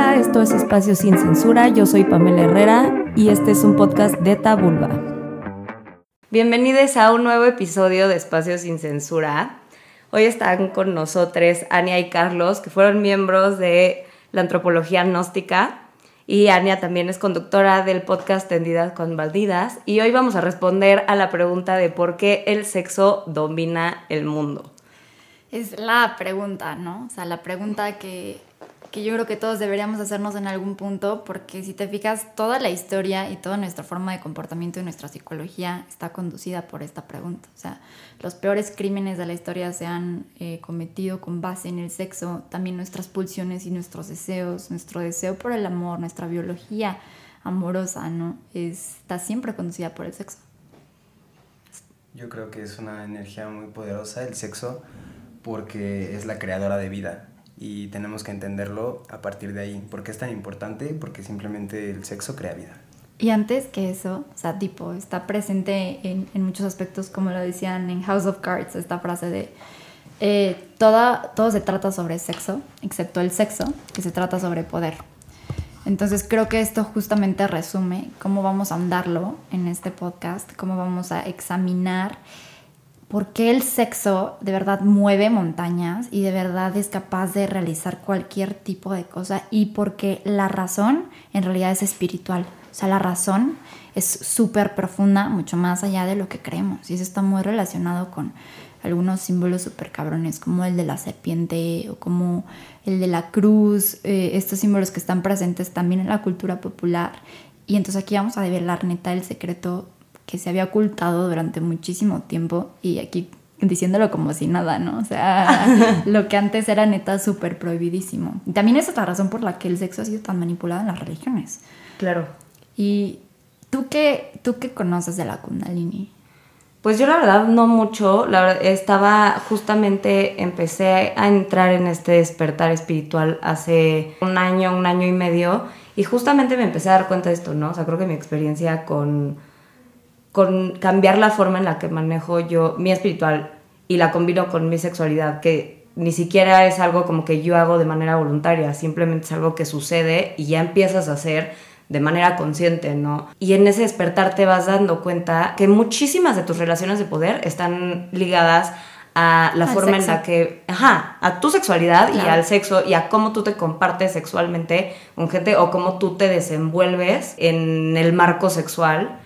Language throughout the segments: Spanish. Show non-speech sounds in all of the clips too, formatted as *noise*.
Esto es Espacio Sin Censura, yo soy Pamela Herrera y este es un podcast de Tabulba. Bienvenidos a un nuevo episodio de Espacio Sin Censura. Hoy están con nosotros Ania y Carlos, que fueron miembros de la antropología gnóstica. Y Ania también es conductora del podcast Tendidas con Baldidas. Y hoy vamos a responder a la pregunta de por qué el sexo domina el mundo. Es la pregunta, ¿no? O sea, la pregunta que que yo creo que todos deberíamos hacernos en algún punto, porque si te fijas, toda la historia y toda nuestra forma de comportamiento y nuestra psicología está conducida por esta pregunta. O sea, los peores crímenes de la historia se han eh, cometido con base en el sexo, también nuestras pulsiones y nuestros deseos, nuestro deseo por el amor, nuestra biología amorosa, ¿no? Está siempre conducida por el sexo. Yo creo que es una energía muy poderosa el sexo porque es la creadora de vida y tenemos que entenderlo a partir de ahí. ¿Por qué es tan importante? Porque simplemente el sexo crea vida. Y antes que eso, o sea, tipo, está presente en, en muchos aspectos, como lo decían en House of Cards, esta frase de eh, toda, todo se trata sobre sexo, excepto el sexo, que se trata sobre poder. Entonces creo que esto justamente resume cómo vamos a andarlo en este podcast, cómo vamos a examinar por qué el sexo de verdad mueve montañas y de verdad es capaz de realizar cualquier tipo de cosa y porque la razón en realidad es espiritual. O sea, la razón es súper profunda, mucho más allá de lo que creemos. Y eso está muy relacionado con algunos símbolos súper cabrones, como el de la serpiente o como el de la cruz, eh, estos símbolos que están presentes también en la cultura popular. Y entonces aquí vamos a develar neta el secreto que se había ocultado durante muchísimo tiempo y aquí diciéndolo como si nada, ¿no? O sea, *laughs* lo que antes era neta súper prohibidísimo. También es otra razón por la que el sexo ha sido tan manipulado en las religiones. Claro. ¿Y tú qué, tú qué conoces de la kundalini? Pues yo la verdad no mucho, la verdad estaba justamente, empecé a entrar en este despertar espiritual hace un año, un año y medio, y justamente me empecé a dar cuenta de esto, ¿no? O sea, creo que mi experiencia con con cambiar la forma en la que manejo yo mi espiritual y la combino con mi sexualidad, que ni siquiera es algo como que yo hago de manera voluntaria, simplemente es algo que sucede y ya empiezas a hacer de manera consciente, ¿no? Y en ese despertar te vas dando cuenta que muchísimas de tus relaciones de poder están ligadas a la forma en la que, ajá, a tu sexualidad y al sexo y a cómo tú te compartes sexualmente con gente o cómo tú te desenvuelves en el marco sexual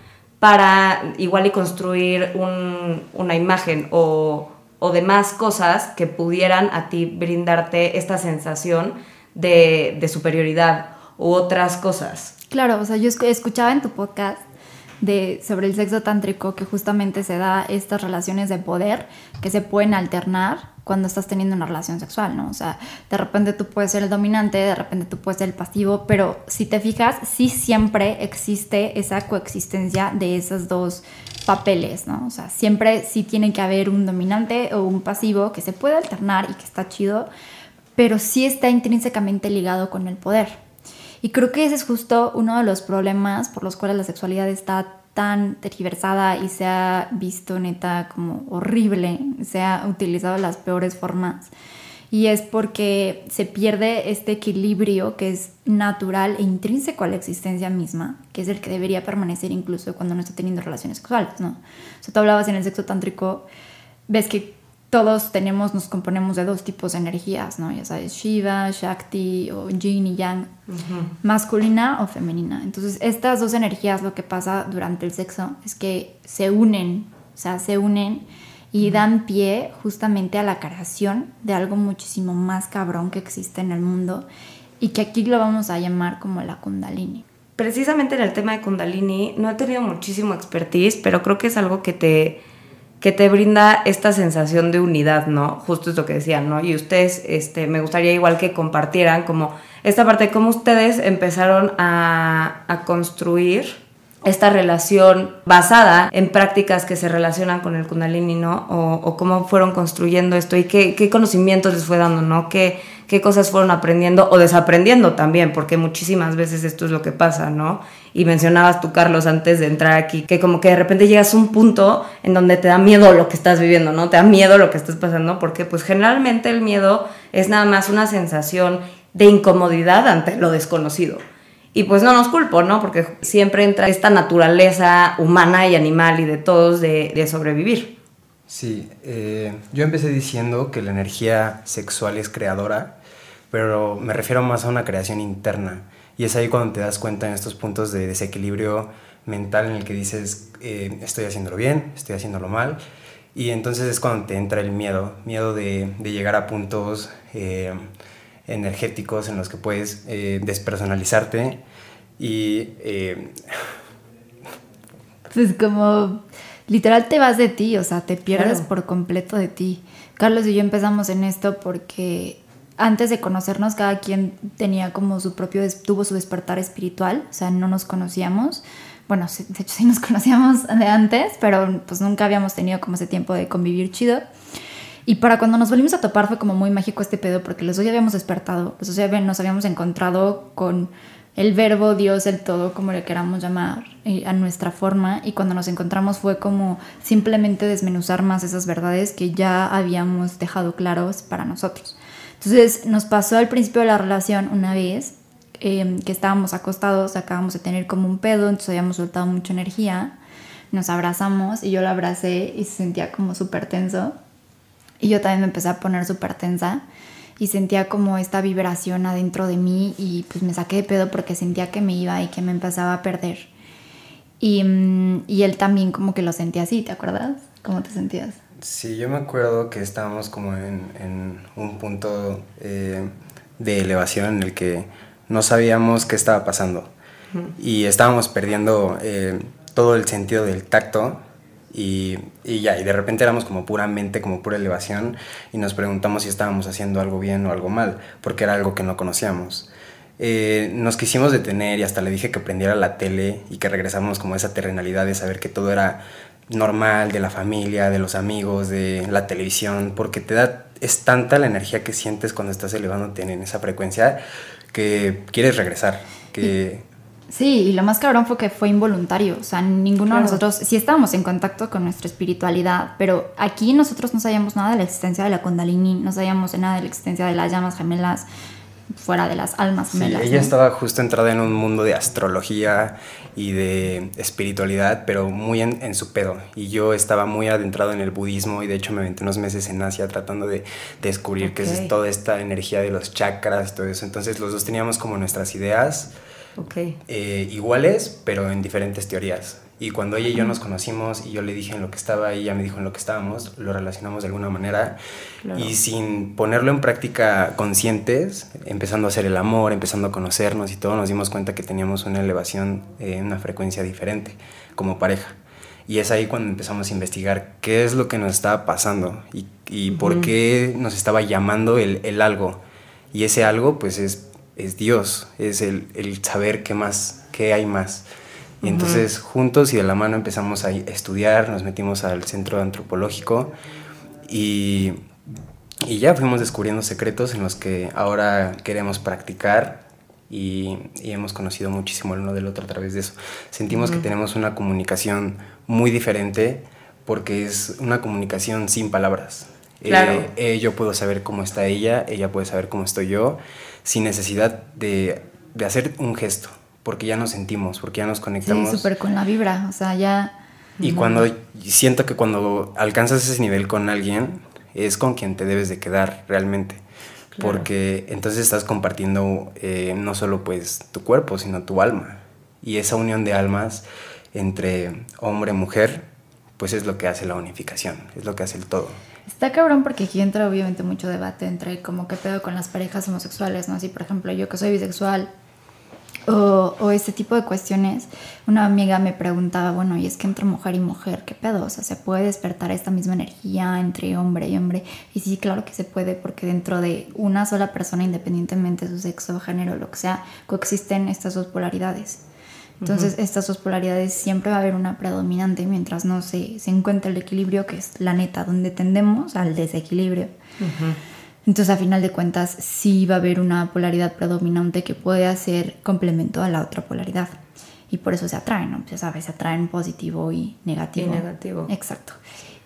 para igual y construir una imagen o, o demás cosas que pudieran a ti brindarte esta sensación de, de superioridad u otras cosas. Claro, o sea, yo escuchaba en tu podcast de, sobre el sexo tántrico que justamente se da estas relaciones de poder que se pueden alternar cuando estás teniendo una relación sexual, ¿no? O sea, de repente tú puedes ser el dominante, de repente tú puedes ser el pasivo, pero si te fijas, sí siempre existe esa coexistencia de esos dos papeles, ¿no? O sea, siempre sí tiene que haber un dominante o un pasivo que se puede alternar y que está chido, pero sí está intrínsecamente ligado con el poder. Y creo que ese es justo uno de los problemas por los cuales la sexualidad está tan tergiversada y se ha visto neta como horrible, se ha utilizado las peores formas. Y es porque se pierde este equilibrio que es natural e intrínseco a la existencia misma, que es el que debería permanecer incluso cuando no está teniendo relaciones sexuales, ¿no? O sea, tú hablabas en el sexo tántrico, ves que todos tenemos, nos componemos de dos tipos de energías, ¿no? Ya sabes, Shiva, Shakti o Yin y Yang, masculina o femenina. Entonces, estas dos energías, lo que pasa durante el sexo es que se unen, o sea, se unen y dan pie justamente a la creación de algo muchísimo más cabrón que existe en el mundo y que aquí lo vamos a llamar como la Kundalini. Precisamente en el tema de Kundalini no he tenido muchísimo expertise, pero creo que es algo que te que te brinda esta sensación de unidad, ¿no? Justo es lo que decían, ¿no? Y ustedes, este, me gustaría igual que compartieran como esta parte, cómo ustedes empezaron a, construir esta relación basada en prácticas que se relacionan con el kundalini, ¿no? O, cómo fueron construyendo esto y qué, qué, conocimientos les fue dando, ¿no? ¿Qué, qué cosas fueron aprendiendo o desaprendiendo también, porque muchísimas veces esto es lo que pasa, ¿no? Y mencionabas tú, Carlos, antes de entrar aquí, que como que de repente llegas a un punto en donde te da miedo lo que estás viviendo, ¿no? Te da miedo lo que estás pasando, porque pues generalmente el miedo es nada más una sensación de incomodidad ante lo desconocido. Y pues no nos culpo, ¿no? Porque siempre entra esta naturaleza humana y animal y de todos de, sobrevivir. Sí, eh, yo empecé diciendo que la energía sexual es creadora, pero me refiero más a una creación interna. Y es ahí cuando te das cuenta en estos puntos de desequilibrio mental en el que dices, eh, estoy haciéndolo bien, estoy haciéndolo mal. Y entonces es cuando te entra el miedo, miedo de, de llegar a puntos eh, energéticos en los que puedes eh, despersonalizarte y... Eh, pues como literal te vas de ti, o sea, te pierdes por completo de ti. Carlos y yo empezamos en esto porque antes de conocernos cada quien tenía como su propio, tuvo su despertar espiritual, o sea, no nos conocíamos. Bueno, de hecho sí nos *laughs* conocíamos de antes, pero pues nunca habíamos tenido como ese tiempo de convivir chido. Y para cuando nos volvimos a topar fue como muy mágico este pedo porque los dos ya habíamos despertado, los dos ya nos habíamos encontrado con el verbo, Dios, el todo, como le queramos llamar, a nuestra forma. Y cuando nos encontramos fue como simplemente desmenuzar más esas verdades que ya habíamos dejado claros para nosotros. Entonces nos pasó al principio de la relación una vez em, que estábamos acostados, acabamos de tener como un pedo, entonces habíamos soltado mucha energía, nos abrazamos y yo lo abracé y se sentía como súper tenso. Y yo también me empecé a poner súper tensa y sentía como esta vibración adentro de mí y pues me saqué de pedo porque sentía que me iba y que me empezaba a perder. Y, mm, y él también como que lo sentía así, ¿te acuerdas? ¿Cómo te sentías? Sí, yo me acuerdo que estábamos como en, en un punto eh, de elevación en el que no sabíamos qué estaba pasando y estábamos perdiendo eh, todo el sentido del tacto y, ya, y de repente éramos como puramente, como pura elevación y nos preguntamos si estábamos haciendo algo bien o algo mal, porque era algo que no conocíamos. Eh, nos quisimos detener y hasta le dije que prendiera la tele y que regresáramos como esa terrenalidad de saber que todo era normal, de la familia, de los amigos, de la televisión, porque te da, es tanta la energía que sientes cuando estás elevándote en esa frecuencia que quieres regresar, que... Sí, y lo más cabrón fue que fue involuntario, o sea, ninguno de nosotros, sí estábamos en contacto con nuestra espiritualidad, pero aquí nosotros no sabíamos nada de la existencia de la kundalini, no sabíamos nada de la existencia de las llamas gemelas, fuera de las almas gemelas. ella estaba justo entrada en un mundo de astrología y de espiritualidad, pero muy en, su pedo. Y yo estaba muy adentrado en el budismo y de hecho me aventé unos meses en Asia tratando de, descubrir qué es toda esta energía de los chakras, todo eso. Entonces los dos teníamos como nuestras ideas Okay. Eh, iguales, pero en diferentes teorías. Y cuando ella y yo nos conocimos y yo le dije en lo que estaba y ella me dijo en lo que estábamos, lo relacionamos de alguna manera y sin ponerlo en práctica conscientes, empezando a hacer el amor, empezando a conocernos y todo, nos dimos cuenta que teníamos una elevación, eh, una frecuencia diferente como pareja. Y es ahí cuando empezamos a investigar qué es lo que nos estaba pasando y, y por qué nos estaba llamando el, el algo. Y ese algo pues es es Dios, es el, saber qué más, qué hay más. Y entonces juntos y de la mano empezamos a estudiar, nos metimos al centro antropológico y, y ya fuimos descubriendo secretos en los que ahora queremos practicar y, hemos conocido muchísimo el uno del otro a través de eso. Sentimos que tenemos una comunicación muy diferente porque es una comunicación sin palabras. Claro. Eh, yo puedo saber cómo está ella, ella puede saber cómo estoy yo sin necesidad de, hacer un gesto, porque ya nos sentimos, porque ya nos conectamos. Sí, súper con la vibra, o sea, ya... Y cuando siento que cuando alcanzas ese nivel con alguien, es con quien te debes de quedar realmente. Porque entonces estás compartiendo eh, no solo pues tu cuerpo, sino tu alma. Y esa unión de almas entre hombre y mujer, pues es lo que hace la unificación, es lo que hace el todo. Está cabrón porque aquí entra obviamente mucho debate entre como qué pedo con las parejas homosexuales, ¿no? Así, por ejemplo, yo que soy bisexual o, o este tipo de cuestiones, una amiga me preguntaba, bueno, y es que entre mujer y mujer, ¿qué pedo? O sea, ¿se puede despertar esta misma energía entre hombre y hombre? Y sí, claro que se puede porque dentro de una sola persona, independientemente de su sexo, género, lo que sea, coexisten estas dos polaridades. Entonces, estas dos polaridades siempre va a haber una predominante mientras no se, se encuentre el equilibrio, que es la neta, donde tendemos al desequilibrio. Entonces, a final de cuentas, sí va a haber una polaridad predominante que puede hacer complemento a la otra polaridad. Y por eso se atraen, ¿no? Pues, sabes, se atraen positivo y negativo. Y negativo. Exacto.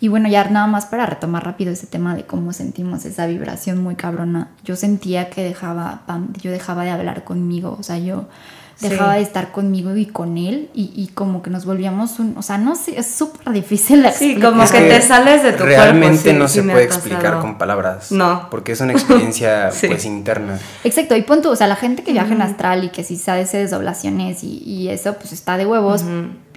Y bueno, ya nada más para retomar rápido ese tema de cómo sentimos esa vibración muy cabrona. Yo sentía que dejaba, yo dejaba de hablar conmigo, o sea, yo dejaba de estar conmigo y con él y, como que nos volvíamos un, o sea, no sé, es súper difícil de Sí, como que, te sales de tu realmente cuerpo. no se puede explicar con palabras. No. Porque es una experiencia *laughs* pues interna. Exacto, y punto, o sea, la gente que viaja en astral y que si sabe hace desdoblaciones y, y eso, pues está de huevos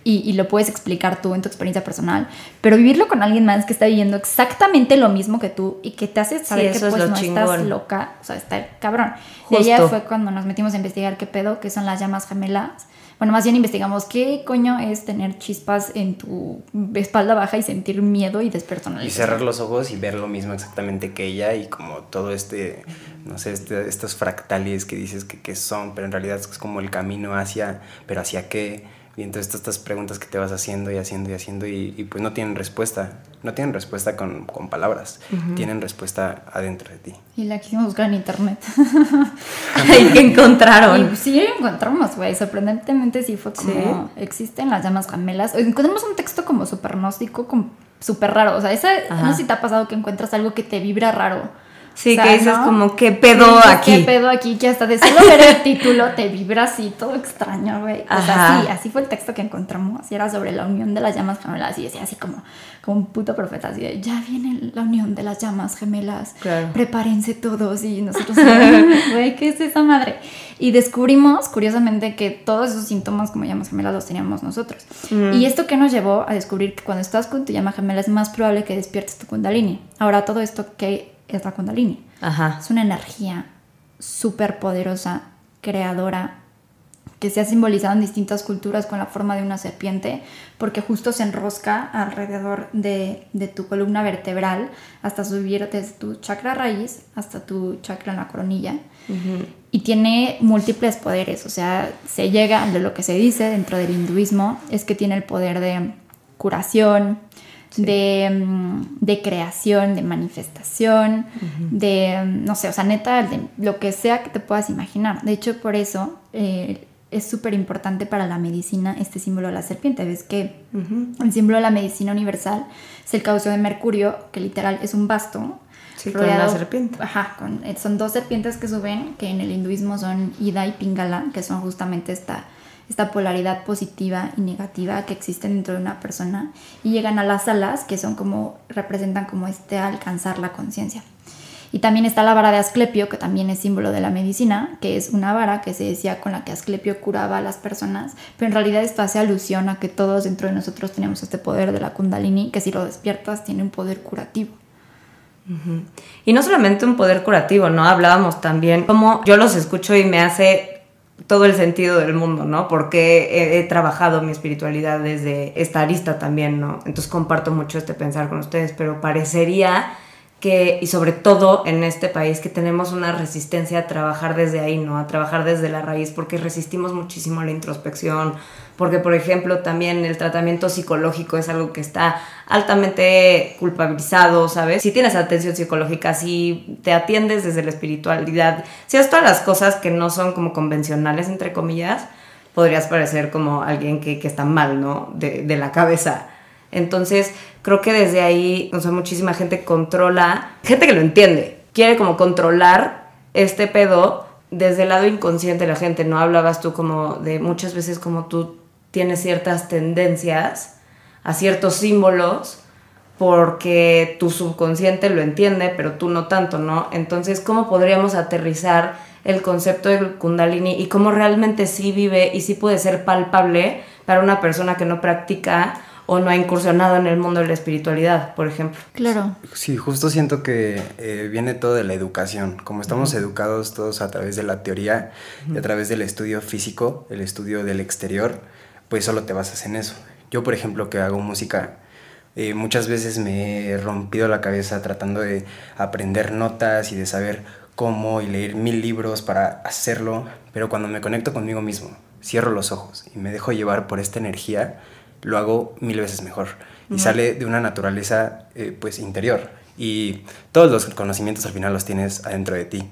y, lo puedes explicar tú en tu experiencia personal, pero vivirlo con alguien más que está viviendo exactamente lo mismo que tú y que te hace saber que pues no estás loca, o sea, está cabrón. Y allá fue cuando nos metimos a investigar qué pedo, qué son las llamas gemelas. Bueno, más bien investigamos qué coño es tener chispas en tu espalda baja y sentir miedo y despersonalizar. Y cerrar los ojos y ver lo mismo exactamente que ella y como todo este, no sé, este, estos fractales que dices que, que son, pero en realidad es como el camino hacia, pero hacia qué y entonces todas estas preguntas que te vas haciendo y haciendo y haciendo y, pues no tienen respuesta. No tienen respuesta con, con palabras. Tienen respuesta adentro de ti. Y la quisimos buscar en internet. *laughs* *laughs* ¿Y qué encontraron? Y sí, encontramos, güey. Sorprendentemente sí fue como... Existen las llamas gemelas. Encontramos un texto como súper gnóstico, súper raro. O sea, esa, no sé si te ha pasado que encuentras algo que te vibra raro. Sí, que dices como, ¿qué pedo aquí? ¿Qué pedo aquí? Que hasta de solo ver el título te vibra así, todo extraño, güey. O sea, sí, así fue el texto que encontramos. Y era sobre la unión de las llamas gemelas. Y decía así como, como un puto profeta, así de, ya viene la unión de las llamas gemelas. Prepárense todos. Y nosotros, *laughs* güey, ¿qué es esa madre? Y descubrimos, curiosamente, que todos esos síntomas como llamas gemelas los teníamos nosotros. Mm. Y esto que nos llevó a descubrir que cuando estás con tu llama gemela es más probable que despiertes tu kundalini. Ahora, todo esto que es la Kundalini. Ajá. Es una energía súper poderosa, creadora, que se ha simbolizado en distintas culturas con la forma de una serpiente, porque justo se enrosca alrededor de, tu columna vertebral hasta subir desde tu chakra raíz hasta tu chakra en la coronilla. Y tiene múltiples poderes, o sea, se llega, de lo que se dice dentro del hinduismo, es que tiene el poder de curación, Mm, de, creación, de manifestación, de, mm, no sé, o sea, neta, de lo que sea que te puedas imaginar. De hecho, por eso eh, es súper importante para la medicina este símbolo de la serpiente. Ves que el símbolo de la medicina universal es el cauce de Mercurio, que literal es un basto. Sí, con una serpiente. Ajá, son dos serpientes que suben, que en el hinduismo son Ida y Pingala, que son justamente esta esta polaridad positiva y negativa que existe dentro de una persona y llegan a las alas que son como representan como este alcanzar la conciencia. Y también está la vara de Asclepio, que también es símbolo de la medicina, que es una vara que se decía con la que Asclepio curaba a las personas, pero en realidad esto hace alusión a que todos dentro de nosotros tenemos este poder de la kundalini, que si lo despiertas tiene un poder curativo. Y no solamente un poder curativo, ¿no? Hablábamos también, como yo los escucho y me hace todo el sentido del mundo, ¿no? Porque he, trabajado mi espiritualidad desde esta arista también, ¿no? Entonces comparto mucho este pensar con ustedes, pero parecería que, y sobre todo en este país, que tenemos una resistencia a trabajar desde ahí, ¿no? A trabajar desde la raíz, porque resistimos muchísimo la introspección, porque por ejemplo también el tratamiento psicológico es algo que está altamente culpabilizado, ¿sabes? Si tienes atención psicológica, si te atiendes desde la espiritualidad, si haces todas las cosas que no son como convencionales, entre comillas, podrías parecer como alguien que, está mal, ¿no? De, de la cabeza. Entonces, creo que desde ahí, o sea, muchísima gente controla, gente que lo entiende, quiere como controlar este pedo desde el lado inconsciente de la gente, ¿no? Hablabas tú como de muchas veces como tú tienes ciertas tendencias a ciertos símbolos porque tu subconsciente lo entiende, pero tú no tanto, ¿no? Entonces, ¿cómo podríamos aterrizar el concepto del kundalini y cómo realmente sí vive y sí puede ser palpable para una persona que no practica o no ha incursionado en el mundo de la espiritualidad, por ejemplo. Claro. Sí, justo siento que eh, viene todo de la educación. Como estamos educados todos a través de la teoría y a través del estudio físico, el estudio del exterior, pues solo te basas en eso. Yo, por ejemplo, que hago música, eh, muchas veces me he rompido la cabeza tratando de aprender notas y de saber cómo y leer mil libros para hacerlo, pero cuando me conecto conmigo mismo, cierro los ojos y me dejo llevar por esta energía, lo hago mil veces mejor. Y sale de una naturaleza eh, pues interior. Y todos los conocimientos al final los tienes adentro de ti.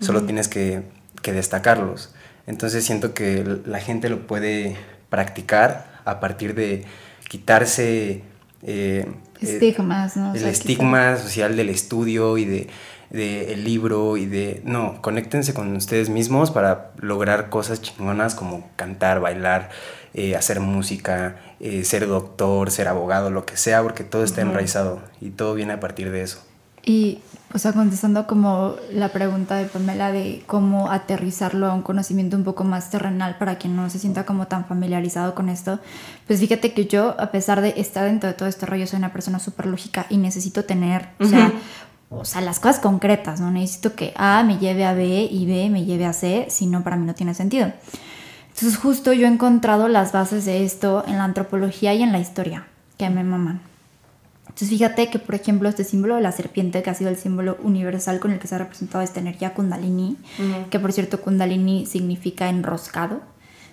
Solo tienes que, que, destacarlos. Entonces siento que la gente lo puede practicar a partir de quitarse eh, estigmas, ¿no? el estigma social del estudio y de, de, el libro y de... No, conéctense con ustedes mismos para lograr cosas chingonas como cantar, bailar, eh, hacer música, eh, ser doctor, ser abogado, lo que sea, porque todo está enraizado y todo viene a partir de eso. Y, o sea, contestando como la pregunta de Pamela de cómo aterrizarlo a un conocimiento un poco más terrenal para quien no se sienta como tan familiarizado con esto, pues fíjate que yo, a pesar de estar dentro de todo este rollo, soy una persona súper lógica y necesito tener, o sea, o sea, las cosas concretas, ¿no? Necesito que A me lleve a B y B me lleve a C, si no, para mí no tiene sentido. Entonces, justo yo he encontrado las bases de esto en la antropología y en la historia, que me maman. Entonces fíjate que, por ejemplo, este símbolo de la serpiente, que ha sido el símbolo universal con el que se ha representado esta energía kundalini, que por cierto kundalini significa enroscado,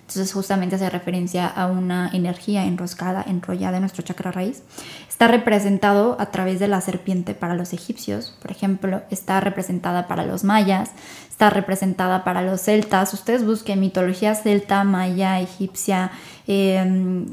entonces justamente hace referencia a una energía enroscada, enrollada en nuestro chakra raíz. Está representado a través de la serpiente para los egipcios, por ejemplo, está representada para los mayas, está representada para los celtas. Ustedes busquen mitología celta, maya, egipcia, em,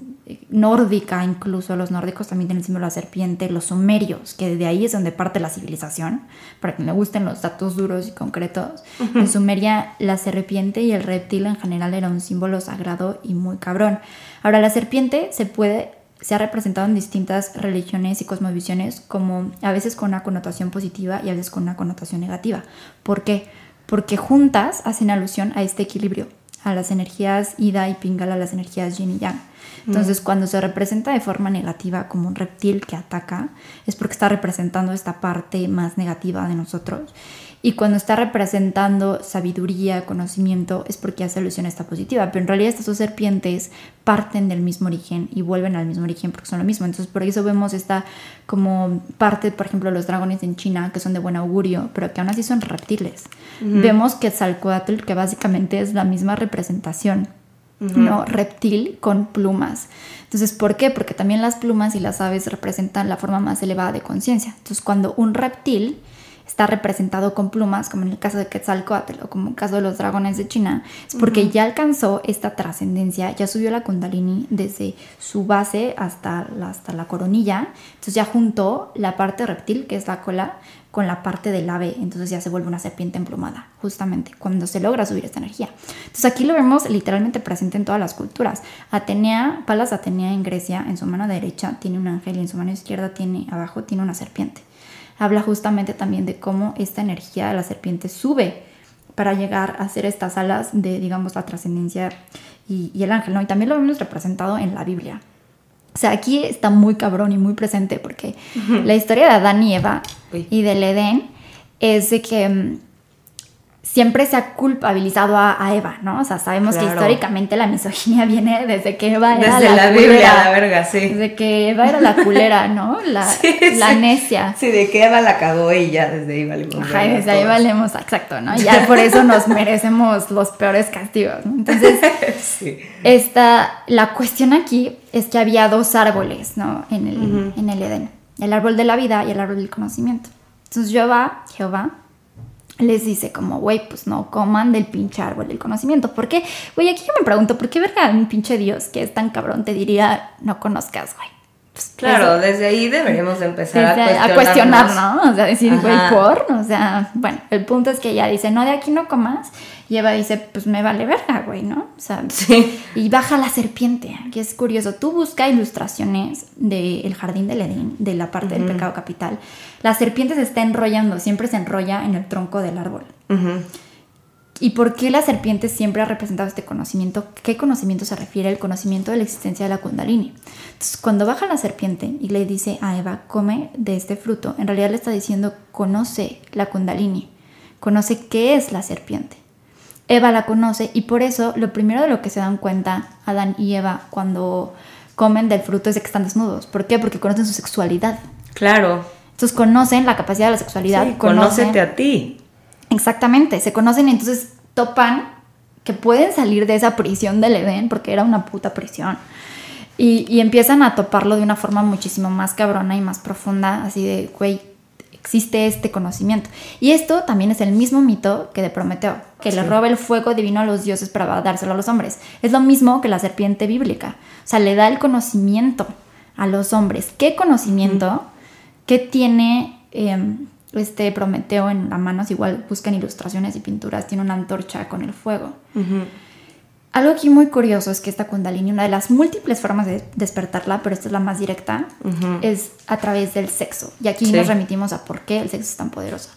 nórdica incluso. Los nórdicos también tienen el símbolo de la serpiente. Los sumerios, que de ahí es donde parte la civilización. Para que me gusten los datos duros y concretos. En Sumeria la serpiente y el reptil en general era un símbolo sagrado y muy cabrón. Ahora la serpiente se puede se ha representado en distintas religiones y cosmovisiones como a veces con una connotación positiva y a veces con una connotación negativa. ¿Por qué? Porque juntas hacen alusión a este equilibrio, a las energías Ida y Pingala, las energías Yin y Yang. Entonces, mm. cuando se representa de forma negativa como un reptil que ataca, es porque está representando esta parte más negativa de nosotros. Y cuando está representando sabiduría, conocimiento, es porque hace alusión a esta positiva. Pero en realidad estas dos serpientes parten del mismo origen y vuelven al mismo origen porque son lo mismo. Entonces por eso vemos esta como parte, por ejemplo, los dragones en China, que son de buen augurio, pero que aún así son reptiles. Vemos que Tzalcoatl, que básicamente es la misma representación. ¿no? Reptil con plumas. Entonces, ¿por qué? Porque también las plumas y las aves representan la forma más elevada de conciencia. Entonces, cuando un reptil está representado con plumas, como en el caso de Quetzalcoatl o como en el caso de los dragones de China, es porque ya alcanzó esta trascendencia, ya subió la kundalini desde su base hasta la, hasta la coronilla, entonces ya juntó la parte reptil, que es la cola, con la parte del ave, entonces ya se vuelve una serpiente emplumada, justamente, cuando se logra subir esta energía. Entonces aquí lo vemos literalmente presente en todas las culturas. Atenea, Palas Atenea en Grecia, en su mano derecha tiene un ángel y en su mano izquierda tiene, abajo tiene una serpiente habla justamente también de cómo esta energía de la serpiente sube para llegar a ser estas alas de, digamos, la trascendencia y, el ángel, ¿no? Y también lo vemos representado en la Biblia. O sea, aquí está muy cabrón y muy presente porque la historia de Adán y Eva y del Edén es de que mm, siempre se ha culpabilizado a, Eva, ¿no? O sea, sabemos que históricamente la misoginia *laughs* viene desde que Eva era desde la, Biblia, la verga, sí. Desde que Eva era la culera, ¿no? La, *laughs* la necia. Sí, de que Eva la cagó y ya desde ahí valemos. Ajá, desde ahí valemos, exacto, ¿no? Ya *laughs* por eso nos merecemos los peores castigos, ¿no? Entonces, sí. esta, la cuestión aquí es que había dos árboles, ¿no? En el, en el Edén. El árbol de la vida y el árbol del conocimiento. Entonces Jehová, Jehová, les dice como, güey, pues no coman del pinche árbol del conocimiento. ¿Por qué? Güey, aquí yo me pregunto, ¿por qué verga un pinche Dios que es tan cabrón te diría no conozcas, güey? Pues, claro, desde ahí deberíamos empezar a, cuestionar, ¿no? O sea, decir, güey, por, o sea, bueno, el punto es que ella dice, no, de aquí no comas, y Eva dice, pues me vale verga, güey, ¿no? O sea, sí. y baja la serpiente, que es curioso, tú busca ilustraciones del jardín del Edén, de la parte del pecado capital, la serpiente se está enrollando, siempre se enrolla en el tronco del árbol. ¿Y por qué la serpiente siempre ha representado este conocimiento? ¿Qué conocimiento se refiere? El conocimiento de la existencia de la kundalini. Entonces, cuando baja la serpiente y le dice a Eva, come de este fruto, en realidad le está diciendo, conoce la kundalini, conoce qué es la serpiente. Eva la conoce y por eso lo primero de lo que se dan cuenta Adán y Eva cuando comen del fruto es de que están desnudos. ¿Por qué? Porque conocen su sexualidad. Claro. Entonces conocen la capacidad de la sexualidad. Sí, conócete a ti. Exactamente, se conocen y entonces topan que pueden salir de esa prisión del Edén, porque era una puta prisión. Y, y, empiezan a toparlo de una forma muchísimo más cabrona y más profunda, así de, güey, existe este conocimiento. Y esto también es el mismo mito que de Prometeo, que le roba el fuego divino a los dioses para dárselo a los hombres. Es lo mismo que la serpiente bíblica. O sea, le da el conocimiento a los hombres. ¿Qué conocimiento, qué tiene em, este Prometeo en la mano? Igual buscan ilustraciones y pinturas, tiene una antorcha con el fuego. Algo aquí muy curioso es que esta kundalini, una de las múltiples formas de despertarla, pero esta es la más directa, es a través del sexo. Y aquí nos remitimos a por qué el sexo es tan poderoso.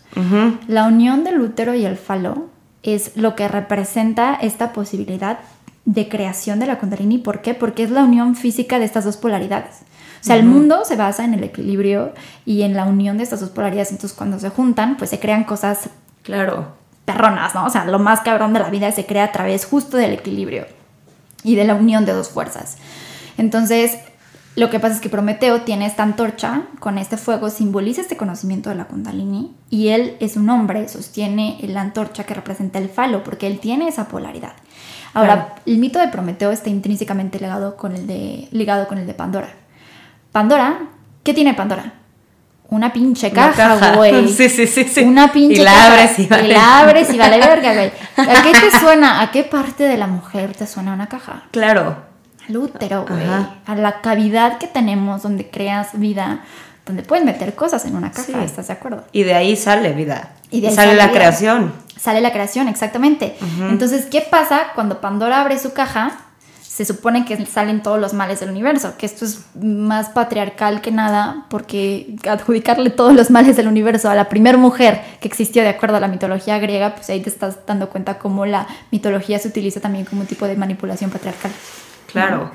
La unión del útero y el falo es lo que representa esta posibilidad de creación de la kundalini. ¿Por qué? Porque es la unión física de estas dos polaridades. O sea, el mundo se basa en el equilibrio y en la unión de estas dos polaridades. Entonces, cuando se juntan, pues se crean cosas claro perronas, ¿no? O sea, lo más cabrón de la vida se crea a través justo del equilibrio y de la unión de dos fuerzas. Entonces, lo que pasa es que Prometeo tiene esta antorcha con este fuego, simboliza este conocimiento de la Kundalini y él es un hombre, sostiene la antorcha que representa el falo porque él tiene esa polaridad. Ahora, el mito de Prometeo está intrínsecamente ligado con el de, ligado con el de Pandora. Pandora, ¿qué tiene Pandora? una pinche caja, güey. *laughs* Sí, sí, sí, sí. Una pinche y la abres y vale. Y la abres y vale verga, güey. *laughs* ¿A qué te suena? ¿A qué parte de la mujer te suena una caja? Claro. Al útero, güey. A la cavidad que tenemos donde creas vida, donde puedes meter cosas en una caja, ¿estás de acuerdo? Y de ahí sale vida. Y de ahí sale, la creación. Sale la creación, exactamente. Entonces, ¿qué pasa cuando Pandora abre su caja? Se supone que salen todos los males del universo, que esto es más patriarcal que nada, porque adjudicarle todos los males del universo a la primera mujer que existió de acuerdo a la mitología griega, pues ahí te estás dando cuenta cómo la mitología se utiliza también como un tipo de manipulación patriarcal. Claro.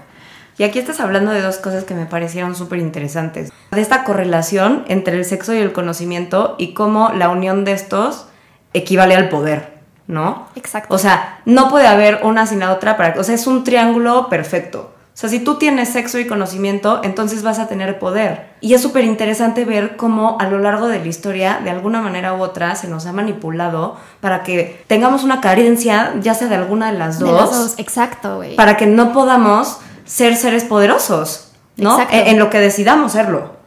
Y aquí estás hablando de dos cosas que me parecieron súper interesantes. De esta correlación entre el sexo y el conocimiento y cómo la unión de estos equivale al poder. ¿No? Exacto. O sea, no puede haber una sin la otra para... O sea, es un triángulo perfecto. O sea, si tú tienes sexo y conocimiento, entonces vas a tener poder. Y es súper interesante ver cómo a lo largo de la historia, de alguna manera u otra, se nos ha manipulado para que tengamos una carencia, ya sea de alguna de las dos. De las dos, exacto, güey. Para que no podamos ser seres poderosos, ¿no? En, en lo que decidamos serlo.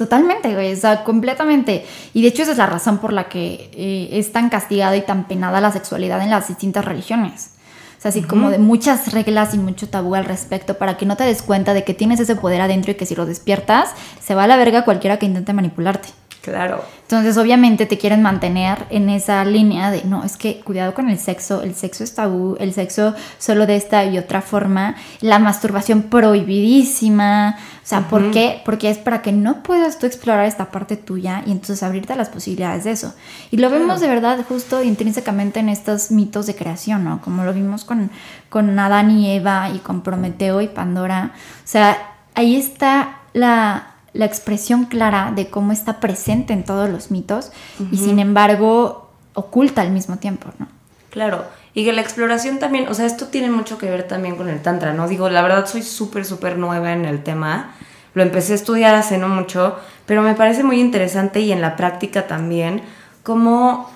Totalmente, güey, o sea, completamente. Y de hecho esa es la razón por la que eh, es tan castigada y tan penada la sexualidad en las distintas religiones. O sea, así como de muchas reglas y mucho tabú al respecto para que no te des cuenta de que tienes ese poder adentro y que si lo despiertas, se va a la verga cualquiera que intente manipularte. Claro. Entonces, obviamente te quieren mantener en esa línea de, no, es que cuidado con el sexo, el sexo es tabú, el sexo solo de esta y otra forma, la masturbación prohibidísima. O sea, ¿por qué? Porque es para que no puedas tú explorar esta parte tuya y entonces abrirte a las posibilidades de eso. Y lo vemos de verdad justo intrínsecamente en estos mitos de creación, ¿no? Como lo vimos con, con Adán y Eva y con Prometeo y Pandora. O sea, ahí está la la expresión clara de cómo está presente en todos los mitos y sin embargo oculta al mismo tiempo, ¿no? Claro, y que la exploración también, o sea, esto tiene mucho que ver también con el tantra, ¿no? Digo, la verdad soy súper, súper nueva en el tema, lo empecé a estudiar hace no mucho, pero me parece muy interesante y en la práctica también, como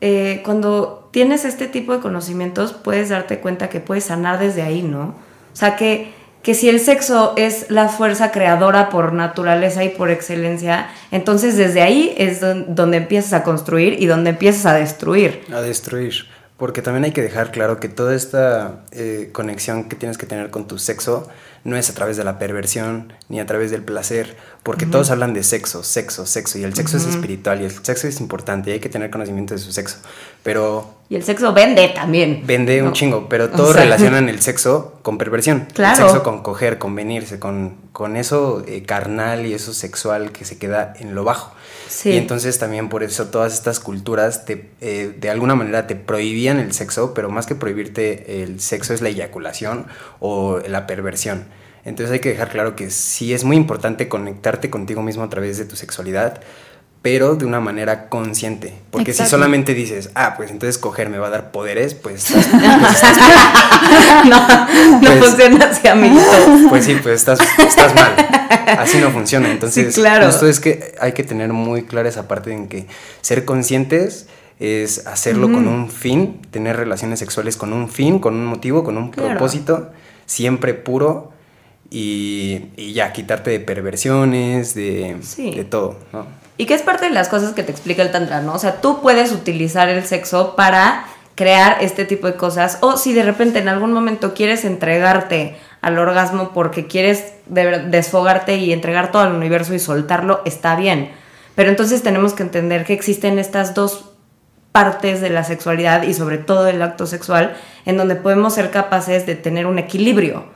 eh, cuando tienes este tipo de conocimientos puedes darte cuenta que puedes sanar desde ahí, ¿no? O sea, que que si el sexo es la fuerza creadora por naturaleza y por excelencia, entonces desde ahí es donde empiezas a construir y donde empiezas a destruir. A destruir. Porque también hay que dejar claro que toda esta eh, conexión que tienes que tener con tu sexo no es a través de la perversión ni a través del placer, porque todos hablan de sexo, sexo, sexo, y el sexo es espiritual y el sexo es importante y hay que tener conocimiento de su sexo, pero... Y el sexo vende también. Vende un chingo, pero todos relacionan el *laughs* sexo con perversión. Claro. El sexo con coger, con venirse, con, con eso eh, carnal y eso sexual que se queda en lo bajo. Sí. Y entonces también por eso todas estas culturas te, eh, de alguna manera te prohibían el sexo, pero más que prohibirte el sexo es la eyaculación o la perversión. Entonces hay que dejar claro que sí es muy importante conectarte contigo mismo a través de tu sexualidad, pero de una manera consciente. Porque si solamente dices, ah, pues entonces coger me va a dar poderes, pues... *laughs* pues no, no pues funciona así, amiguito. Pues sí, pues estás, estás mal. Así no funciona. Entonces, claro. esto es que hay que tener muy clara esa parte en que ser conscientes es hacerlo con un fin, tener relaciones sexuales con un fin, con un motivo, con un propósito, siempre puro y, ya quitarte de perversiones, de, de todo, ¿no? Y que es parte de las cosas que te explica el Tantra, ¿no? O sea, tú puedes utilizar el sexo para crear este tipo de cosas o si de repente en algún momento quieres entregarte al orgasmo porque quieres desfogarte y entregar todo al universo y soltarlo, está bien. Pero entonces tenemos que entender que existen estas dos partes de la sexualidad y sobre todo el acto sexual en donde podemos ser capaces de tener un equilibrio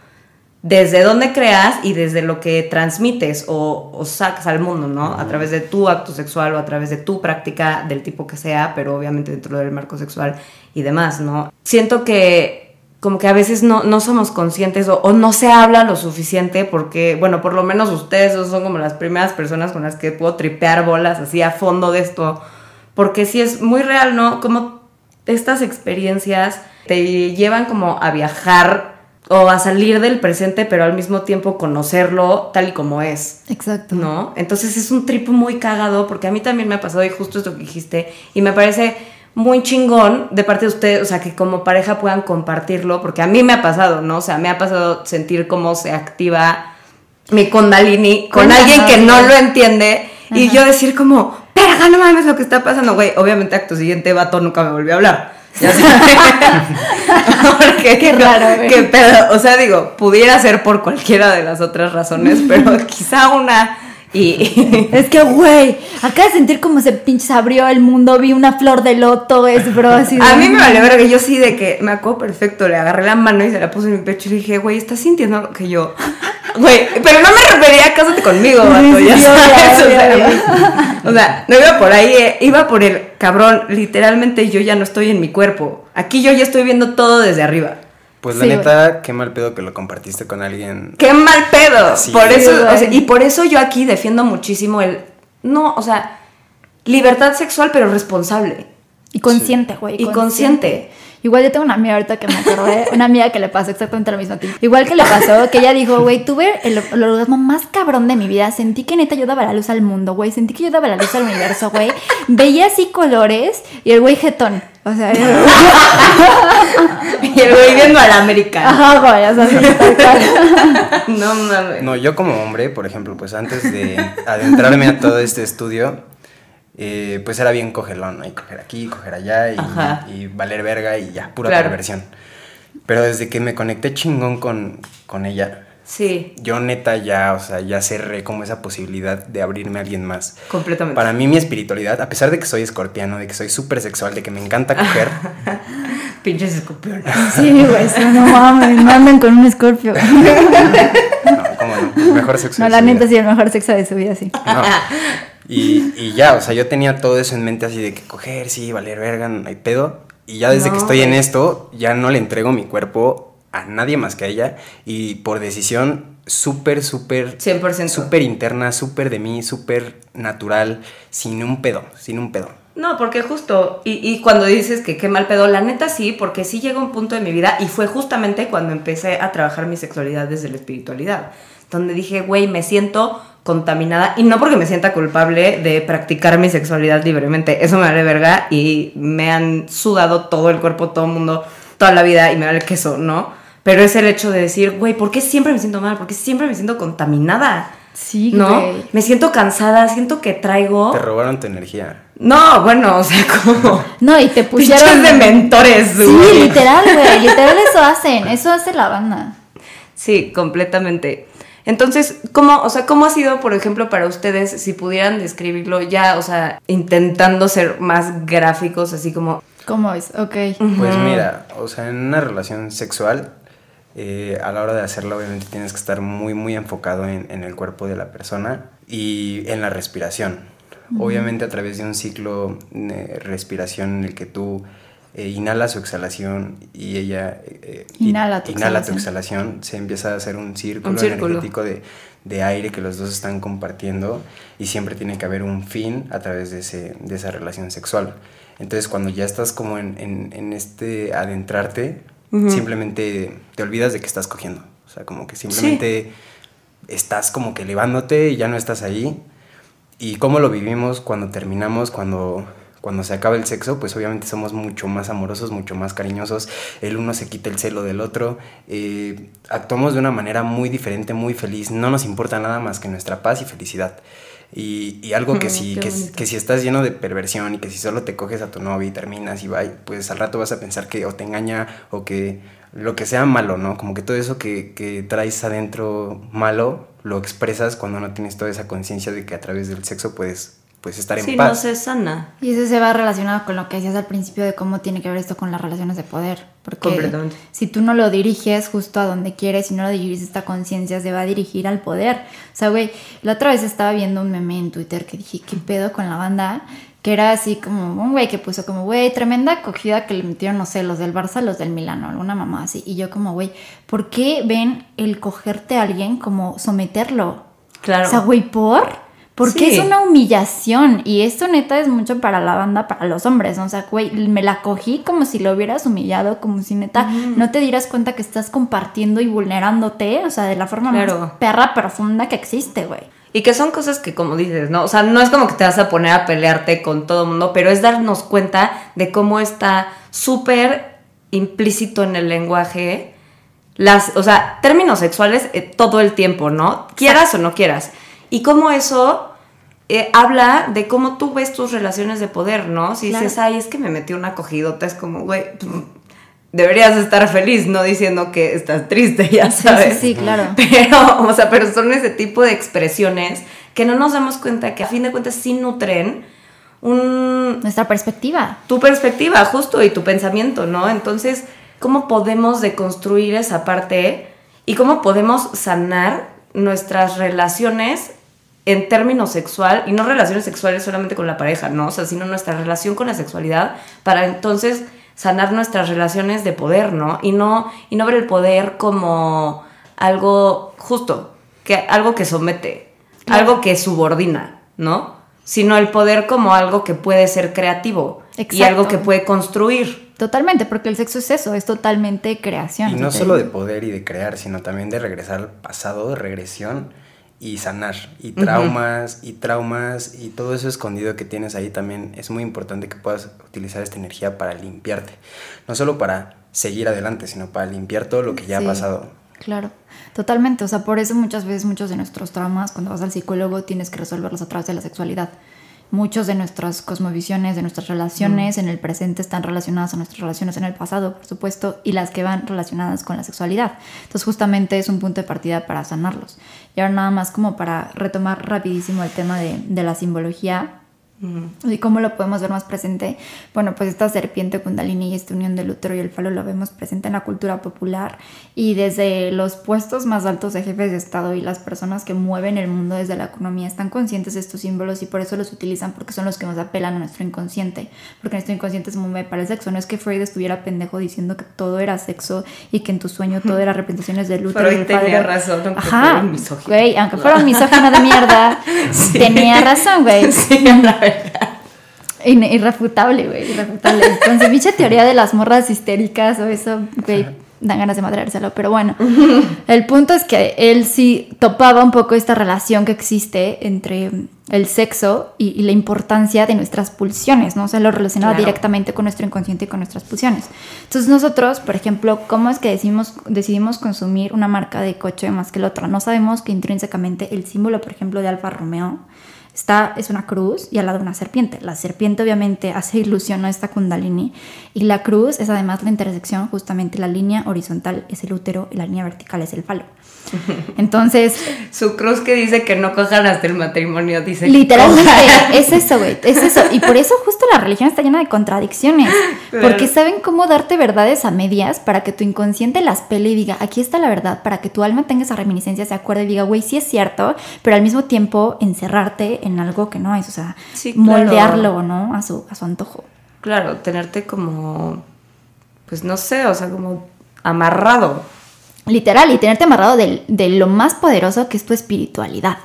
desde donde creas y desde lo que transmites o, sacas al mundo, ¿no? A través de tu acto sexual o a través de tu práctica del tipo que sea, pero obviamente dentro del marco sexual y demás, ¿no? Siento que como que a veces no, no somos conscientes o, no se habla lo suficiente porque, bueno, por lo menos ustedes son como las primeras personas con las que puedo tripear bolas así a fondo de esto, porque sí es muy real, ¿no? Como estas experiencias te llevan como a viajar o a salir del presente, pero al mismo tiempo conocerlo tal y como es. Exacto. ¿No? Entonces es un trip muy cagado porque a mí también me ha pasado y justo esto que dijiste y me parece muy chingón de parte de ustedes, o sea, que como pareja puedan compartirlo, porque a mí me ha pasado, ¿no? O sea, me ha pasado sentir cómo se activa mi kundalini con alguien que no lo entiende y yo decir como, pero no mames lo que está pasando, güey. Obviamente acto siguiente, vato nunca me volvió a hablar. Ya *laughs* Porque, Qué raro. Qué pedo. O sea, digo, pudiera ser por cualquiera de las otras razones, *laughs* pero quizá una. Y *laughs* es que, güey, acá de sentir como se pinche abrió el mundo, vi una flor de loto, es bro, así A mí me vale ver que yo sí de que me acuerdo perfecto, le agarré la mano y se la puse en mi pecho y le dije, güey, ¿estás sintiendo lo que yo? Güey, pero no me refería a cásate conmigo, vato, ya sabes. o, sea, no iba por ahí, eh, iba por el cabrón, literalmente yo ya no estoy en mi cuerpo. Aquí yo ya estoy viendo todo desde arriba. Pues la neta, qué mal pedo que lo compartiste con alguien. Qué mal pedo. por eso, y por eso yo aquí defiendo muchísimo el no, o sea, libertad sexual pero responsable. Y consciente, güey. Y consciente. Igual yo tengo una amiga ahorita que me acordé, *laughs* una amiga que le pasó exactamente lo mismo a ti. Igual que le pasó, que ella dijo, güey, tuve el, orgasmo más cabrón de mi vida. Sentí que neta yo daba la luz al mundo, güey. Sentí que yo daba la luz al universo, güey. Veía así colores y el güey jetón. O sea, y el güey viendo a la América. Ajá, güey, o sea, *laughs* No mames. No, yo como hombre, por ejemplo, pues antes de adentrarme a todo este estudio, eh, pues era bien cogelón, ¿no? Y coger aquí, coger allá y, valer verga y ya, pura perversión. Pero desde que me conecté chingón con, con ella, Sí. Yo neta ya, o sea, ya cerré como esa posibilidad de abrirme a alguien más. Completamente. Para mí mi espiritualidad, a pesar de que soy escorpiano, de que soy súper sexual, de que me encanta coger. *laughs* Pinches escorpiones. *laughs* Sí, güey, no mames, no andan con un escorpio. *laughs* no, cómo no, mejor sexo. No, la neta sí, el mejor sexo de su vida, sí. No. Y, y, ya, o sea, yo tenía todo eso en mente así de que coger, sí, valer verga, no hay pedo. Y ya desde que estoy en esto, ya no le entrego mi cuerpo a nadie más que a ella. Y por decisión súper, súper... 100%. Súper interna, súper de mí, súper natural, sin un pedo, sin un pedo. No, porque justo, y, y, cuando dices que qué mal pedo, la neta sí, porque sí llegó un punto de mi vida y fue justamente cuando empecé a trabajar mi sexualidad desde la espiritualidad, donde dije, güey, me siento contaminada y no porque me sienta culpable de practicar mi sexualidad libremente, eso me vale verga y me han sudado todo el cuerpo, todo el mundo, toda la vida y me vale queso, ¿no? Pero es el hecho de decir, güey, ¿por qué siempre me siento mal? ¿Por qué siempre me siento contaminada? Sí, ¿no? Me siento cansada, siento que traigo... Te robaron tu energía. No, bueno, o sea, como... *laughs* No, y te *laughs* pusieron... de mentores, Sí, literal, güey, literal eso hacen, eso hace la banda. Sí, completamente. Entonces, ¿cómo, o sea, ¿cómo ha sido, por ejemplo, para ustedes, si pudieran describirlo ya, o sea, intentando ser más gráficos, así como... ¿Cómo es? Ok. Pues mira, o sea, en una relación sexual, eh, a la hora de hacerlo, obviamente tienes que estar muy, muy enfocado en, el cuerpo de la persona y en la respiración. Obviamente a través de un ciclo de respiración en el que tú eh, inhala su exhalación y ella eh, inhala, tu, exhalación. se empieza a hacer un círculo, energético de, aire que los dos están compartiendo y siempre tiene que haber un fin a través de, ese, de esa relación sexual. Entonces cuando ya estás como en, este adentrarte, simplemente te olvidas de que estás cogiendo. O sea, como que simplemente estás como que elevándote y ya no estás ahí. ¿Y cómo lo vivimos cuando terminamos, cuando cuando se acaba el sexo, pues obviamente somos mucho más amorosos, mucho más cariñosos, el uno se quita el celo del otro, eh, actuamos de una manera muy diferente, muy feliz, no nos importa nada más que nuestra paz y felicidad. Y, y algo que, Mm, si, que, que si estás lleno de perversión y que si solo te coges a tu novia y terminas y va, pues al rato vas a pensar que o te engaña o que lo que sea malo, ¿no? Como que todo eso que, que traes adentro malo lo expresas cuando no tienes toda esa conciencia de que a través del sexo puedes pues, estar en Sí, no paz. se sana. Y eso se va relacionado con lo que decías al principio de cómo tiene que ver esto con las relaciones de poder. Porque si tú no lo diriges justo a donde quieres, si no lo diriges esta conciencia, se va a dirigir al poder. O sea, güey, la otra vez estaba viendo un meme en Twitter que dije, ¿qué pedo con la banda? Que era así como un güey que puso como, güey, tremenda acogida que le metieron, no sé, los del Barça, los del Milano, alguna mamá así. Y yo como, güey, ¿por qué ven el cogerte a alguien como someterlo? Claro. O sea, güey, ¿por? Porque Sí. es una humillación y esto neta es mucho para la banda, para los hombres, ¿no? O sea, güey, me la cogí como si lo hubieras humillado, como si neta no te dieras cuenta que estás compartiendo y vulnerándote, o sea, de la forma Claro. más perra profunda que existe, güey. Y que son cosas que, como dices, ¿no? O sea, no es como que te vas a poner a pelearte con todo el mundo, pero es darnos cuenta de cómo está súper implícito en el lenguaje las, o sea, términos sexuales eh, todo el tiempo, ¿no? Quieras o no quieras. Y cómo eso eh, habla de cómo tú ves tus relaciones de poder, ¿no? Si Claro. dices, ay, es que me metí una cogidota, es como, güey, deberías estar feliz, no diciendo que estás triste, ya Sí, sabes. sí, sí, claro. *laughs* Pero, o sea, pero son ese tipo de expresiones que no nos damos cuenta que a fin de cuentas sí nutren un, Nuestra perspectiva. tu perspectiva, justo, y tu pensamiento, ¿no? Entonces, ¿cómo podemos deconstruir esa parte y cómo podemos sanar nuestras relaciones en términos sexual y no relaciones sexuales solamente con la pareja, ¿no? O sea, sino nuestra relación con la sexualidad para entonces sanar nuestras relaciones de poder, ¿no? Y no y no ver el poder como algo justo, que algo que somete, Claro. algo que subordina, ¿no? Sino el poder como algo que puede ser creativo y algo que puede construir. Totalmente, porque el sexo es eso, es totalmente creación. Y no solo de poder y de crear, sino también de regresar al pasado, regresión y sanar. Y traumas, y traumas, y todo eso escondido que tienes ahí también es muy importante que puedas utilizar esta energía para limpiarte. No solo para seguir adelante, sino para limpiar todo lo que ya Sí. ha pasado. Claro, totalmente. O sea, por eso muchas veces muchos de nuestros traumas, cuando vas al psicólogo, tienes que resolverlos a través de la sexualidad. Muchos de nuestras cosmovisiones, de nuestras relaciones en el presente están relacionadas a nuestras relaciones en el pasado, por supuesto, y las que van relacionadas con la sexualidad. Entonces, justamente es un punto de partida para sanarlos. Y ahora nada más como para retomar rapidísimo el tema de, de la simbología. ¿Y cómo lo podemos ver más presente? Bueno, pues esta serpiente kundalini y esta unión del útero y el falo lo vemos presente en la cultura popular y desde los puestos más altos de jefes de Estado y las personas que mueven el mundo desde la economía están conscientes de estos símbolos y por eso los utilizan porque son los que nos apelan a nuestro inconsciente, porque nuestro inconsciente se mueve para el sexo. No es que Freud estuviera pendejo diciendo que todo era sexo y que en tu sueño todo era representaciones del útero y Freud del tenía falo. razón, aunque Ajá, fuera un misógino. güey, aunque fuera un *laughs* misógino de mierda, Sí. tenía razón, güey. *laughs* Sí, *laughs* verdad. In- irrefutable, güey, irrefutable. Entonces, pinche teoría de las morras histéricas o eso, güey, dan ganas de madreárselo. Pero bueno, *laughs* el punto es que él sí topaba un poco esta relación que existe entre el sexo y, y la importancia de nuestras pulsiones, ¿no? O sea, lo relacionaba Claro. directamente con nuestro inconsciente y con nuestras pulsiones. Entonces, nosotros, por ejemplo, ¿cómo es que decidimos, decidimos consumir una marca de coche más que la otra? No sabemos que intrínsecamente el símbolo, por ejemplo, de Alfa Romeo Está, es una cruz y al lado una serpiente. La serpiente obviamente hace ilusión a esta kundalini y la cruz es además la intersección, justamente la línea horizontal es el útero y la línea vertical es el falo. *laughs* Entonces, Su cruz que dice que no cojan hasta el matrimonio, dice literalmente es eso, güey, es eso. Y por eso justo la religión está llena de contradicciones, Claro. porque saben cómo darte verdades a medias para que tu inconsciente las pele y diga, aquí está la verdad, para que tu alma tenga esa reminiscencia, se acuerde y diga, güey, sí es cierto, pero al mismo tiempo encerrarte en algo que no es, o sea, Sí, claro. moldearlo, ¿no? A su, a su antojo. Claro, tenerte como, pues no sé, o sea, como amarrado. Literal, y tenerte amarrado del- de, lo más poderoso que es tu espiritualidad.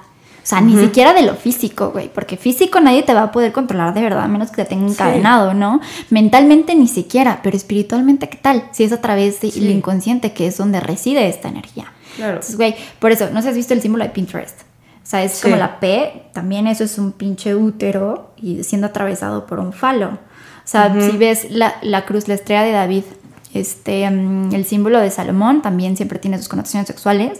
O sea, ni siquiera de lo físico, güey, porque físico nadie te va a poder controlar de verdad, a menos que te tenga encadenado, ¿no? Mentalmente ni siquiera, pero espiritualmente, ¿qué tal? Si es a través del Sí. inconsciente, que es donde reside esta energía. Claro. Entonces, güey, por eso, no sé si has visto el símbolo de Pinterest. O sea, es Sí. como la P, también eso es un pinche útero y siendo atravesado por un falo. O sea, si ves la, la cruz, la estrella de David, este, mm, el símbolo de Salomón también siempre tiene sus connotaciones sexuales.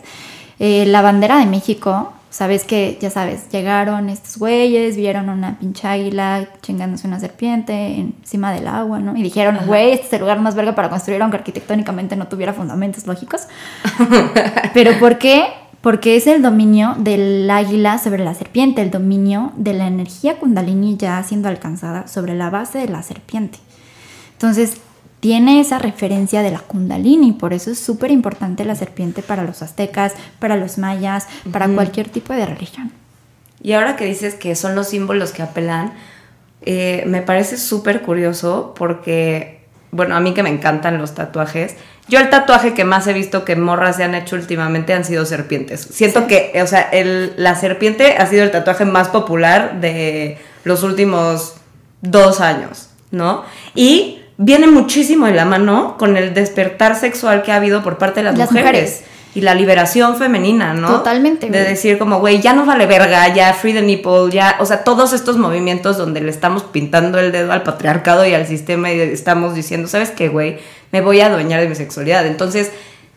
Eh, la bandera de México, Sabes que, ya sabes, llegaron estos güeyes, vieron una pinche águila chingándose una serpiente encima del agua, ¿no? Y dijeron, güey, este es el lugar más verga para construir aunque arquitectónicamente no tuviera fundamentos lógicos. *laughs* Pero ¿por qué? Porque es el dominio del águila sobre la serpiente, el dominio de la energía kundalini ya siendo alcanzada sobre la base de la serpiente. Entonces, tiene esa referencia de la kundalini, por eso es súper importante la serpiente para los aztecas, para los mayas, para cualquier tipo de religión. Y ahora que dices que son los símbolos que apelan, eh, me parece súper curioso porque, bueno, a mí que me encantan los tatuajes, yo el tatuaje que más he visto que morras se han hecho últimamente han sido serpientes. Siento que, o sea, el, la serpiente ha sido el tatuaje más popular de los últimos dos años, ¿no? Y viene muchísimo de la mano con el despertar sexual que ha habido por parte de las, mujeres. Y la liberación femenina, ¿no? Totalmente. De decir como, güey, ya no vale verga, ya free the nipple, ya, o sea, todos estos movimientos donde le estamos pintando el dedo al patriarcado y al sistema y estamos diciendo, ¿sabes qué, güey? Me voy a adueñar de mi sexualidad. Entonces,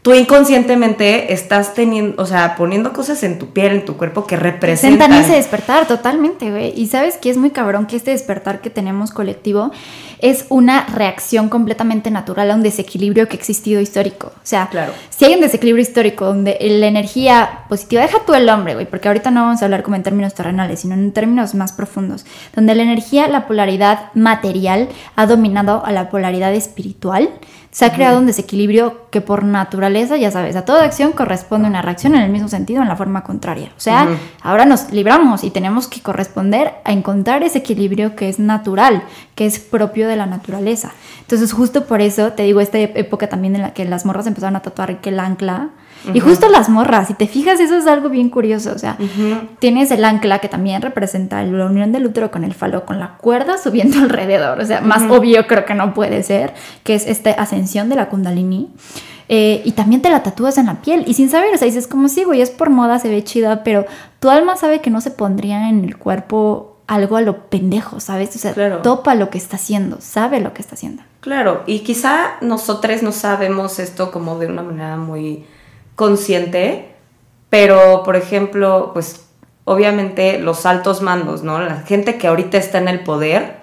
tú inconscientemente estás teniendo, o sea, poniendo cosas en tu piel, en tu cuerpo que representan. ese despertar, totalmente, güey. Y sabes que es muy cabrón que este despertar que tenemos colectivo es una reacción completamente natural a un desequilibrio que ha existido histórico. O sea, Claro. si hay un desequilibrio histórico donde la energía positiva, deja tú el hombre, güey, porque ahorita no vamos a hablar como en términos terrenales, sino en términos más profundos, donde la energía, la polaridad material ha dominado a la polaridad espiritual, se ha creado un desequilibrio que por naturaleza, ya sabes, a toda acción corresponde una reacción en el mismo sentido, en la forma contraria. O sea, ahora nos libramos y tenemos que corresponder a encontrar ese equilibrio que es natural, que es propio de la naturaleza. Entonces, justo por eso te digo, esta época también en la que las morras empezaron a tatuar que el ancla. Y justo las morras, si te fijas, eso es algo bien curioso. O sea, tienes el ancla que también representa la unión del útero con el falo, con la cuerda subiendo *laughs* alrededor. O sea, más obvio creo que no puede ser, que es esta ascensión de la kundalini. Eh, y también te la tatúas en la piel. Y sin saber, o sea, dices como sí, güey, es por moda, se ve chida, pero tu alma sabe que no se pondría en el cuerpo algo a lo pendejo, ¿sabes? O sea, Claro. topa lo que está haciendo, sabe lo que está haciendo. Claro, y quizá nosotros no sabemos esto como de una manera muy consciente, pero por ejemplo, pues obviamente los altos mandos, ¿no? La gente que ahorita está en el poder,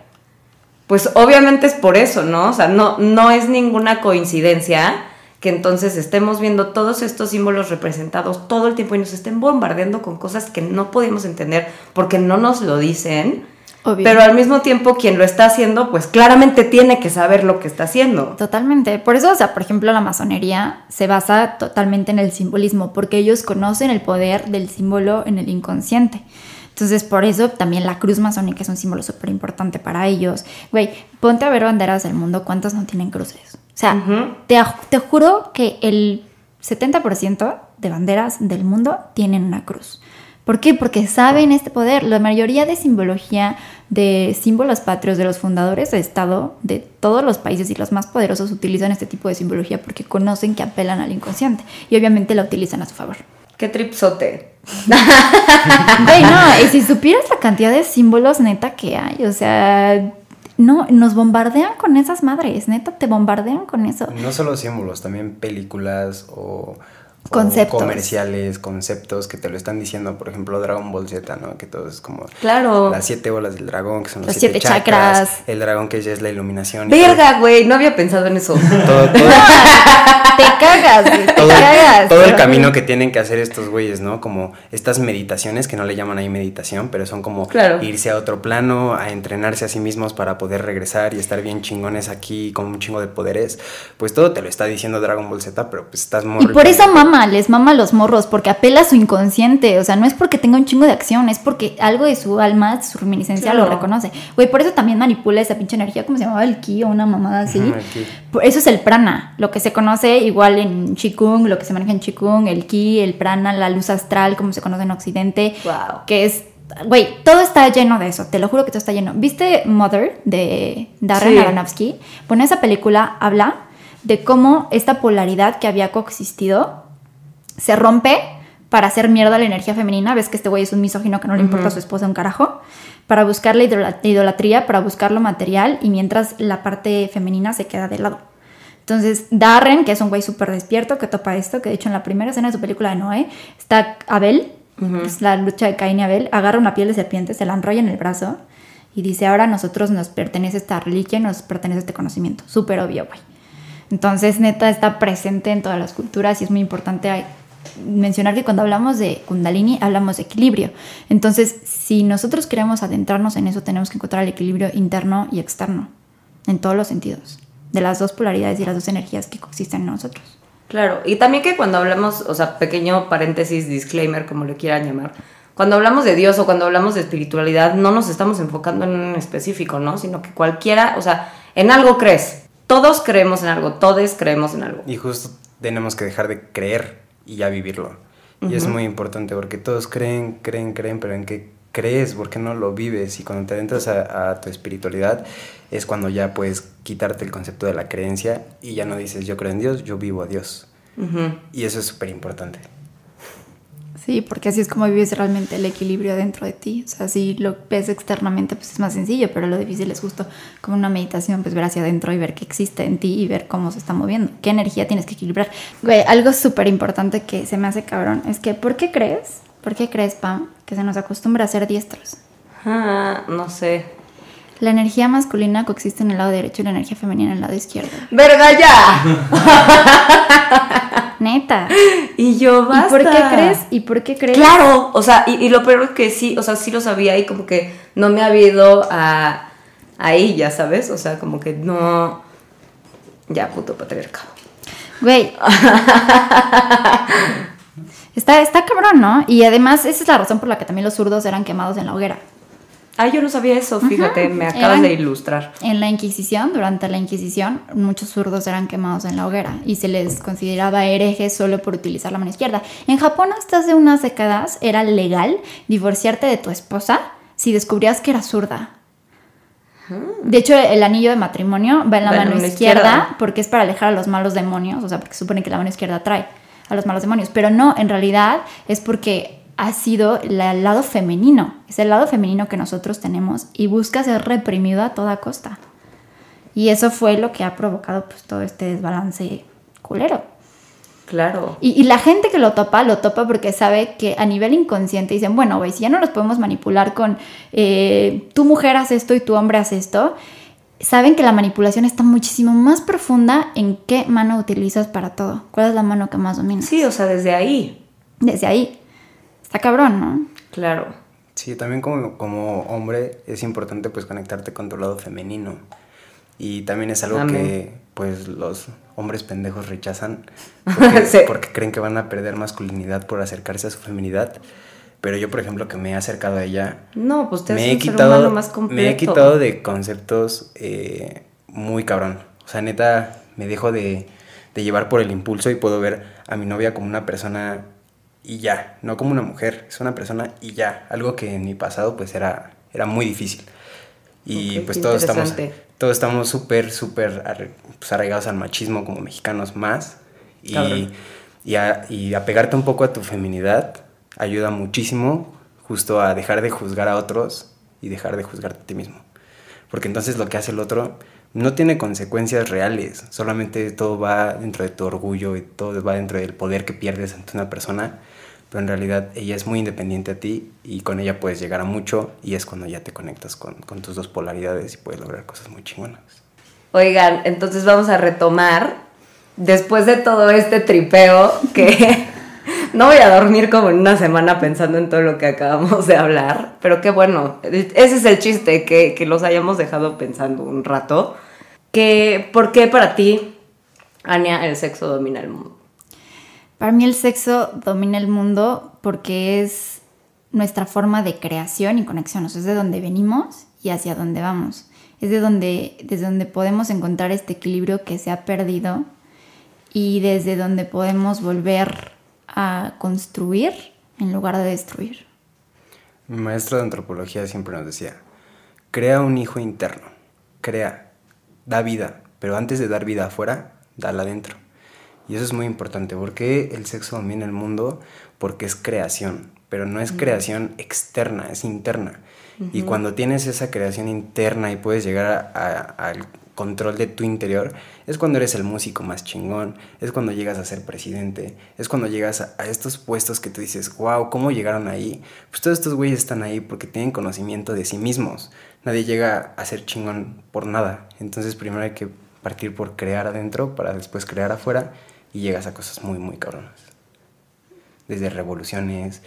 pues obviamente es por eso, ¿no? O sea, no, no es ninguna coincidencia que entonces estemos viendo todos estos símbolos representados todo el tiempo y nos estén bombardeando con cosas que no podemos entender porque no nos lo dicen. Obvio. Pero al mismo tiempo quien lo está haciendo, pues claramente tiene que saber lo que está haciendo. Totalmente. Por eso, o sea, por ejemplo, la masonería se basa totalmente en el simbolismo, porque ellos conocen el poder del símbolo en el inconsciente. Entonces, por eso también la cruz masónica es un símbolo súper importante para ellos. Güey, ponte a ver banderas del mundo, ¿cuántas no tienen cruces? O sea, Ujú. te, te juro que el 70% de banderas del mundo tienen una cruz. ¿Por qué? Porque saben este poder. La mayoría de simbología de símbolos patrios de los fundadores de Estado de todos los países y los más poderosos utilizan este tipo de simbología porque conocen que apelan al inconsciente y obviamente la utilizan a su favor. Qué tripsote. *laughs* Güey, no, y si supieras la cantidad de símbolos neta que hay, o sea, no, nos bombardean con esas madres, neta, te bombardean con eso. No solo símbolos, también películas o, o Conceptos. comerciales, conceptos que te lo están diciendo. Por ejemplo, Dragon Ball Z, ¿no? Que todo es como Claro. las siete bolas del dragón, que son los, Los siete, siete chakras, chakras. El dragón que ya es la iluminación. y Verga, güey, no había pensado en eso. *laughs* Todo, todo, *laughs* Te cagas, güey, te todo cagas. todo el camino que tienen que hacer estos güeyes, ¿no? Como estas meditaciones, que no le llaman ahí meditación, pero son como Claro. irse a otro plano, a entrenarse a sí mismos para poder regresar y estar bien chingones aquí con un chingo de poderes. Pues todo te lo está diciendo Dragon Ball Z, pero pues estás Y morro. por eso mama, les mama los morros, porque apela a su inconsciente. O sea, no es porque tenga un chingo de acción, es porque algo de su alma, su reminiscencia Claro. lo reconoce. Güey, por eso también manipula esa pinche energía, como se llamaba el ki o una mamada así. Eso es el prana, lo que se conoce igual en Qigong, lo que se maneja en Qigong, el ki, el prana, la luz astral, como se conoce en Occidente. Wow. Que es. Güey, todo está lleno de eso, te lo juro que todo está lleno. ¿Viste Mother de Darren Sí. Aronofsky? Bueno, esa película habla de cómo esta polaridad que había coexistido se rompe para hacer mierda a la energía femenina. Ves que este güey es un misógino que no le importa a su esposa un carajo. Para buscar la idola- idolatría, para buscar lo material y mientras la parte femenina se queda de lado. Entonces, Darren, que es un güey súper despierto que topa esto, que de hecho en la primera escena de su película de Noé está Abel, es la lucha de Caín y Abel, agarra una piel de serpiente, se la enrolla en el brazo y dice, ahora a nosotros nos pertenece esta reliquia y nos pertenece este conocimiento. Súper obvio, güey. Entonces, neta, está presente en todas las culturas y es muy importante mencionar que cuando hablamos de kundalini hablamos de equilibrio. Entonces, si nosotros queremos adentrarnos en eso, tenemos que encontrar el equilibrio interno y externo, en todos los sentidos, de las dos polaridades y las dos energías que coexisten en nosotros. Claro, y también que cuando hablamos, o sea, pequeño paréntesis, disclaimer, como le quieran llamar, cuando hablamos de Dios o cuando hablamos de espiritualidad, no nos estamos enfocando en un específico, ¿no? Sino que cualquiera, o sea, en algo crees. Todos creemos en algo, todos creemos en algo. Y justo tenemos que dejar de creer y ya vivirlo. Y es muy importante porque todos creen, creen, creen, pero ¿en qué crees? ¿Por qué no lo vives? Y cuando te adentras a, tu espiritualidad es cuando ya puedes quitarte el concepto de la creencia y ya no dices yo creo en Dios, yo vivo a Dios. Y eso es súper importante. Sí, porque así es como vives realmente el equilibrio dentro de ti. O sea, si lo ves externamente, pues es más sencillo, pero lo difícil es justo como una meditación, pues ver hacia adentro y ver qué existe en ti y ver cómo se está moviendo, qué energía tienes que equilibrar. Güey, algo súper importante que se me hace cabrón es que, ¿por qué crees? ¿Por qué crees, Pam, que se nos acostumbra a ser diestros? Ah, no sé. La energía masculina coexiste en el lado derecho y la energía femenina en el lado izquierdo. ¡Verga ya! *laughs* Neta. Y yo, basta. ¿Y por qué crees? ¿Y por qué crees? Claro, o sea, y, lo peor es que sí, o sea, sí lo sabía y como que no me había ido a, ahí, ya sabes, o sea, como que no... Ya, puto patriarcado. Güey. *laughs* está, está cabrón, ¿no? Y además esa es la razón por la que también los zurdos eran quemados en la hoguera. Ah, yo no sabía eso, fíjate, me acabas de ilustrar. En la Inquisición, durante la Inquisición, muchos zurdos eran quemados en la hoguera y se les consideraba herejes solo por utilizar la mano izquierda. En Japón, hasta hace unas décadas, era legal divorciarte de tu esposa si descubrías que era zurda. De hecho, el anillo de matrimonio va en la mano izquierda, izquierda, porque es para alejar a los malos demonios, o sea, porque supone que la mano izquierda atrae a los malos demonios, pero no, en realidad es porque ha sido el lado femenino, es el lado femenino que nosotros tenemos y busca ser reprimido a toda costa. Y eso fue lo que ha provocado pues, todo este desbalance culero. Claro. Y, la gente que lo topa, lo topa porque sabe que a nivel inconsciente dicen, bueno, güey, si ya no los podemos manipular con eh, tu mujer hace esto y tu hombre hace esto, saben que la manipulación está muchísimo más profunda en qué mano utilizas para todo. ¿Cuál es la mano que más dominas? Sí, o sea, desde ahí. Desde ahí. Está cabrón, ¿no? Claro. Sí, también como, como hombre es importante pues conectarte con tu lado femenino. Y también es algo que pues los hombres pendejos rechazan *laughs* porque, creen que van a perder masculinidad por acercarse a su feminidad. Pero yo, por ejemplo, que me he acercado a ella, no, pues te me, he quitado, más completo. me he quitado de conceptos eh, muy cabrón. O sea, neta, me dejo de, de llevar por el impulso y puedo ver a mi novia como una persona y ya, no como una mujer, es una persona y ya, algo que en mi pasado pues era, era muy difícil. Y pues todos estamos, todos estamos súper, súper pues, arraigados al machismo como mexicanos más. Y, y, a, y apegarte un poco a tu feminidad ayuda muchísimo justo a dejar de juzgar a otros y dejar de juzgarte a ti mismo. Porque entonces lo que hace el otro no tiene consecuencias reales, solamente todo va dentro de tu orgullo y todo va dentro del poder que pierdes ante una persona pero en realidad ella es muy independiente a ti y con ella puedes llegar a mucho y es cuando ya te conectas con, con tus dos polaridades y puedes lograr cosas muy chingonas. Oigan, entonces vamos a retomar, después de todo este tripeo, que no voy a dormir como en una semana pensando en todo lo que acabamos de hablar, pero qué bueno, ese es el chiste, que, que los hayamos dejado pensando un rato, que, ¿por qué para ti, Ania, el sexo domina el mundo? Para mí el sexo domina el mundo porque es nuestra forma de creación y conexión, es de donde venimos y hacia dónde vamos. Es de donde, desde donde podemos encontrar este equilibrio que se ha perdido y desde donde podemos volver a construir en lugar de destruir. Mi maestro de antropología siempre nos decía, crea un hijo interno, crea, da vida, pero antes de dar vida afuera, dala adentro. Y eso es muy importante, porque el sexo domina el mundo porque es creación, pero no es creación externa, es interna. Y cuando tienes esa creación interna y puedes llegar a, control de tu interior, es cuando eres el músico más chingón, es cuando llegas a ser presidente, es cuando llegas a, estos puestos que tú dices, wow, ¿cómo llegaron ahí? Pues todos estos güeyes están ahí porque tienen conocimiento de sí mismos. Nadie llega a ser chingón por nada. Entonces primero hay que partir por crear adentro para después crear afuera y llegas a cosas muy, muy cabronas. Desde revoluciones,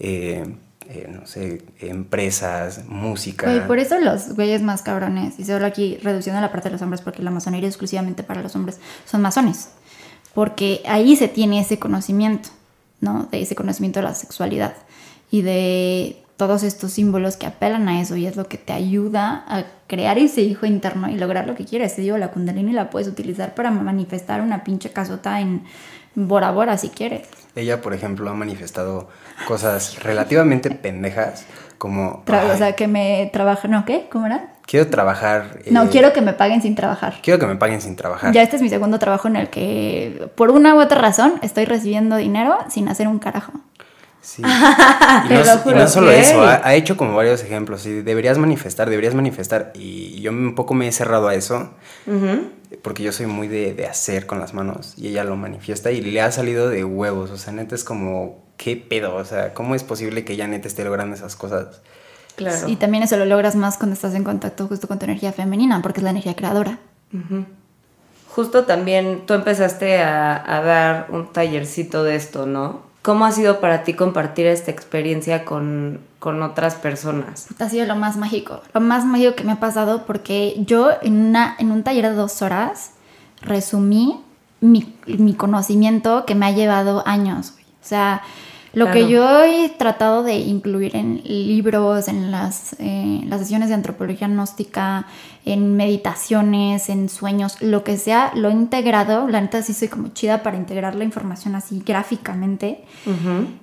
eh, eh, no sé, empresas, música. Güey, por eso los güeyes más cabrones, y solo aquí reduciendo la parte de los hombres, porque la masonería es exclusivamente para los hombres, son masones. Porque ahí se tiene ese conocimiento, ¿no? De ese conocimiento de la sexualidad y de todos estos símbolos que apelan a eso y es lo que te ayuda a crear ese hijo interno y lograr lo que quieres. Te digo, la kundalini la puedes utilizar para manifestar una pinche casota en Bora Bora si quieres. Ella, por ejemplo, ha manifestado cosas relativamente pendejas, como... Tra- o "Ay, sea, que me trabaja, ¿no? ¿Qué? ¿Cómo era? quiero trabajar... No, eh, quiero que me paguen sin trabajar. Quiero que me paguen sin trabajar. Ya este es mi segundo trabajo en el que, por una u otra razón, estoy recibiendo dinero sin hacer un carajo. Sí. *laughs* Y no, y solo eso, ha, ha hecho como varios ejemplos. Y deberías manifestar, deberías manifestar. Y yo un poco me he cerrado a eso. Porque yo soy muy de, de hacer con las manos. Y ella lo manifiesta y le ha salido de huevos. O sea, neta es como, ¿qué pedo? O sea, ¿cómo es posible que ella neta esté logrando esas cosas? Claro. Y también eso lo logras más cuando estás en contacto justo con tu energía femenina, porque es la energía creadora. Justo también tú empezaste a, a dar un tallercito de esto, ¿no? ¿Cómo ha sido para ti compartir esta experiencia con, con otras personas? Ha sido lo más mágico, lo más mágico que me ha pasado porque yo en, una, en un taller de dos horas resumí mi, mi conocimiento que me ha llevado años. O sea, lo Claro. que yo he tratado de incluir en libros, en las, eh, las sesiones de antropología gnóstica, en meditaciones, en sueños, lo que sea, lo he integrado. La neta sí soy como chida para integrar la información así gráficamente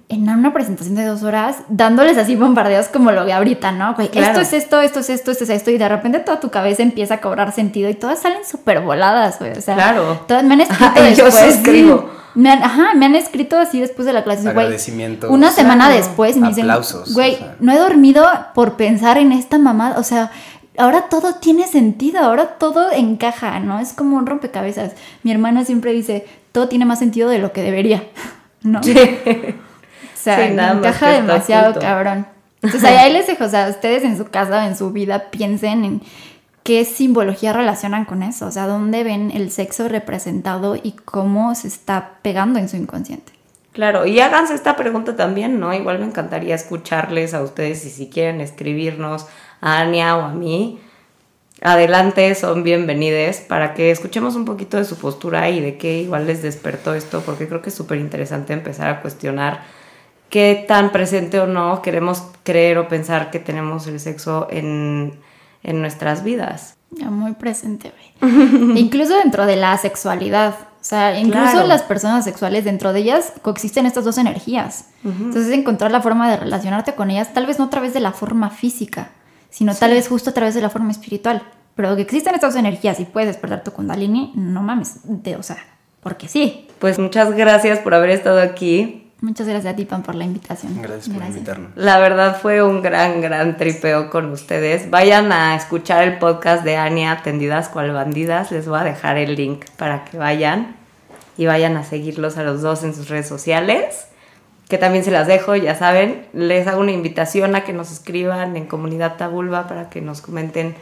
en una presentación de dos horas, dándoles así bombardeos como lo que ahorita, ¿no? Claro. Esto es esto, esto es esto, esto es esto, y de repente toda tu cabeza empieza a cobrar sentido y todas salen súper voladas, güey. O sea, Claro. todas me han *laughs* escrito yo después. suscribo. Me han, ajá, me han escrito así después de la clase, güey. Agradecimientos. Una semana Claro. después y me dicen, Aplausos, güey, o sea. no he dormido por pensar en esta mamada, o sea, ahora todo tiene sentido, ahora todo encaja, ¿no? Es como un rompecabezas. Mi hermana siempre dice, todo tiene más sentido de lo que debería, *laughs* ¿no? O sea, Sí, nada más encaja demasiado oculto. cabrón. *laughs* Entonces ahí, ahí les dejo, o sea, ustedes en su casa o en su vida piensen en qué simbología relacionan con eso, o sea, dónde ven el sexo representado y cómo se está pegando en su inconsciente. Claro, y háganse esta pregunta también, ¿no? Igual me encantaría escucharles a ustedes y si quieren escribirnos a Ania o a mí, adelante, son bienvenides para que escuchemos un poquito de su postura y de qué igual les despertó esto, porque creo que es súper interesante empezar a cuestionar qué tan presente o no queremos creer o pensar que tenemos el sexo en, en nuestras vidas. Ya muy presente, güey. *laughs* Incluso dentro de la sexualidad. O sea, incluso Claro. las personas sexuales, dentro de ellas coexisten estas dos energías. Entonces, encontrar la forma de relacionarte con ellas, tal vez no a través de la forma física, sino tal vez justo a través de la forma espiritual. Pero que existen estas dos energías y puedes despertar tu kundalini, no mames. De, o sea, porque sí. Pues muchas gracias por haber estado aquí. Muchas gracias a ti, Pan, por la invitación. Gracias por invitarnos. La verdad fue un gran, gran tripeo con ustedes. Vayan a escuchar el podcast de Ania, Tendidas cual bandidas. Les voy a dejar el link para que vayan y vayan a seguirlos a los dos en sus redes sociales. Que también se las dejo, ya saben. Les hago una invitación a que nos escriban en Comunidad Tabulba para que nos comenten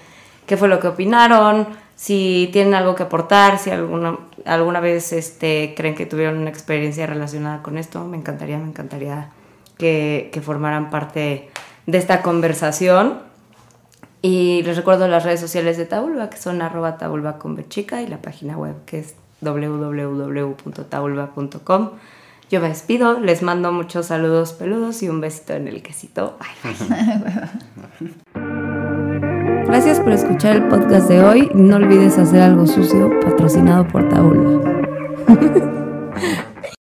qué fue lo que opinaron, si tienen algo que aportar, si alguna, alguna vez este, creen que tuvieron una experiencia relacionada con esto. Me encantaría, me encantaría que, que formaran parte de esta conversación. Y les recuerdo las redes sociales de Tabulba, que son arroba con B chica, y la página web que es www.tabulba.com. Yo me despido, les mando muchos saludos peludos y un besito en el quesito. Ay, *laughs* *laughs* Gracias por escuchar el podcast de hoy. No olvides hacer algo sucio patrocinado por Tabulba. *laughs*